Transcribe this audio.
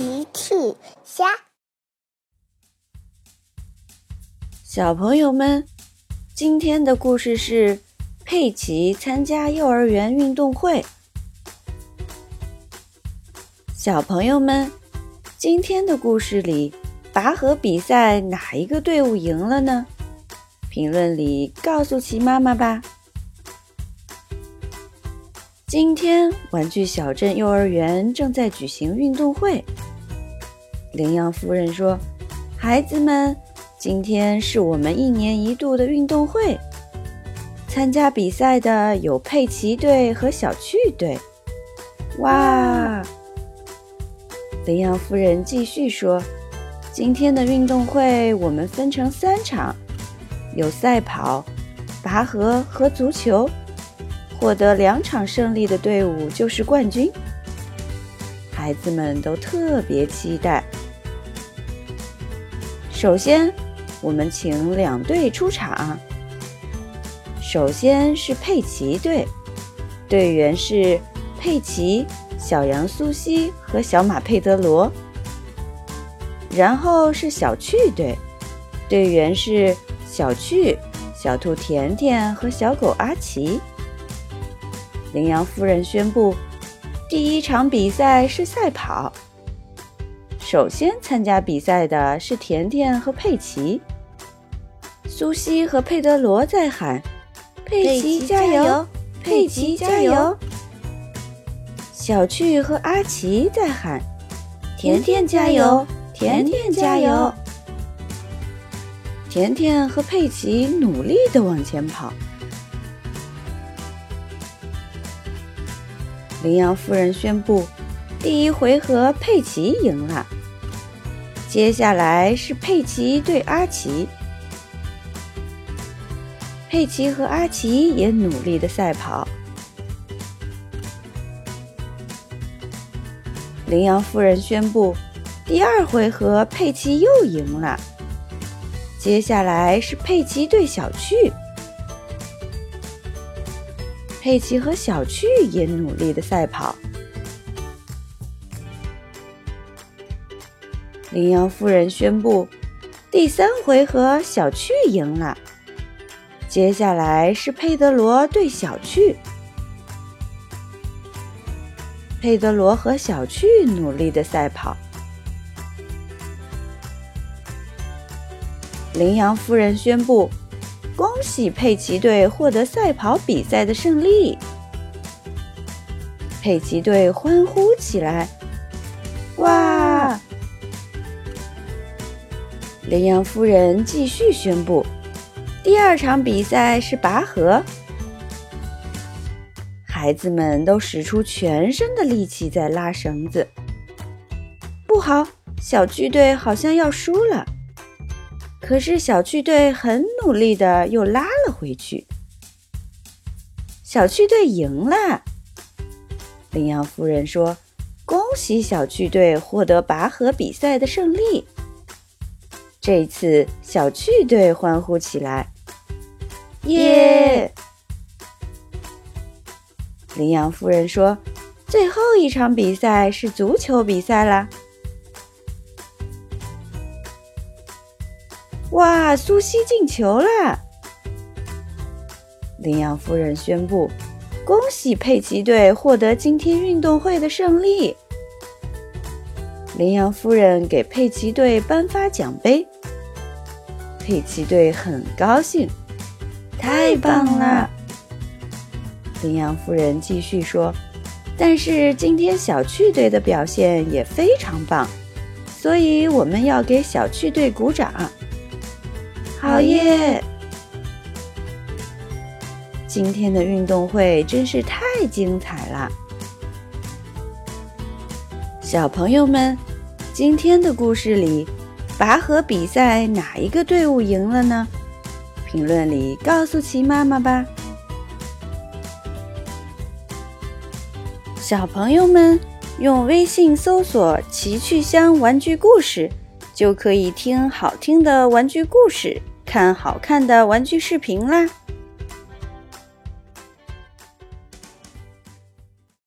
奇趣虾，小朋友们，今天的故事是佩奇参加幼儿园运动会。小朋友们，今天的故事里，拔河比赛哪一个队伍赢了呢？评论里告诉奇妈妈吧。今天，玩具小镇幼儿园正在举行运动会。羚羊夫人说：“孩子们，今天是我们一年一度的运动会。参加比赛的有佩奇队和小趣队。”哇！羚羊夫人继续说：“今天的运动会我们分成三场，有赛跑、拔河和足球。”获得两场胜利的队伍就是冠军，孩子们都特别期待。首先，我们请两队出场。首先是佩奇队，队员是佩奇、小羊苏西和小马佩德罗。然后是小趣队，队员是小趣、小兔甜甜和小狗阿奇。羚羊夫人宣布，第一场比赛是赛跑。首先参加比赛的是甜甜和佩奇。苏西和佩德罗在喊：“佩奇加油，佩奇加油！”小趣和阿奇在喊：“甜甜加油，甜甜加油！”甜甜和佩奇努力地往前跑。羚羊夫人宣布，第一回合佩奇赢了。接下来是佩奇对阿奇，佩奇和阿奇也努力的赛跑。羚羊夫人宣布，第二回合佩奇又赢了。接下来是佩奇对小趣。佩奇和小趣也努力的赛跑。羚羊夫人宣布，第三回合小趣赢了。接下来是佩德罗对小趣。佩德罗和小趣努力的赛跑。羚羊夫人宣布。恭喜佩奇队获得赛跑比赛的胜利！佩奇队欢呼起来。哇！羚羊夫人继续宣布，第二场比赛是拔河。孩子们都使出全身的力气在拉绳子。不好，小巨队好像要输了。可是小趣队很努力的又拉了回去，小趣队赢了。羚羊夫人说：“恭喜小趣队获得拔河比赛的胜利。”这次小趣队欢呼起来，耶！羚羊夫人说：“最后一场比赛是足球比赛啦。”哇！苏西进球了！羚羊夫人宣布：“恭喜佩奇队获得今天运动会的胜利。”羚羊夫人给佩奇队颁发奖杯，佩奇队很高兴，太棒了！羚羊夫人继续说：“但是今天小趣队的表现也非常棒，所以我们要给小趣队鼓掌。”好耶！今天的运动会真是太精彩了，小朋友们，今天的故事里，拔河比赛哪一个队伍赢了呢？评论里告诉奇妈妈吧。小朋友们，用微信搜索“奇趣箱玩具故事”，就可以听好听的玩具故事。看好看的玩具视频啦！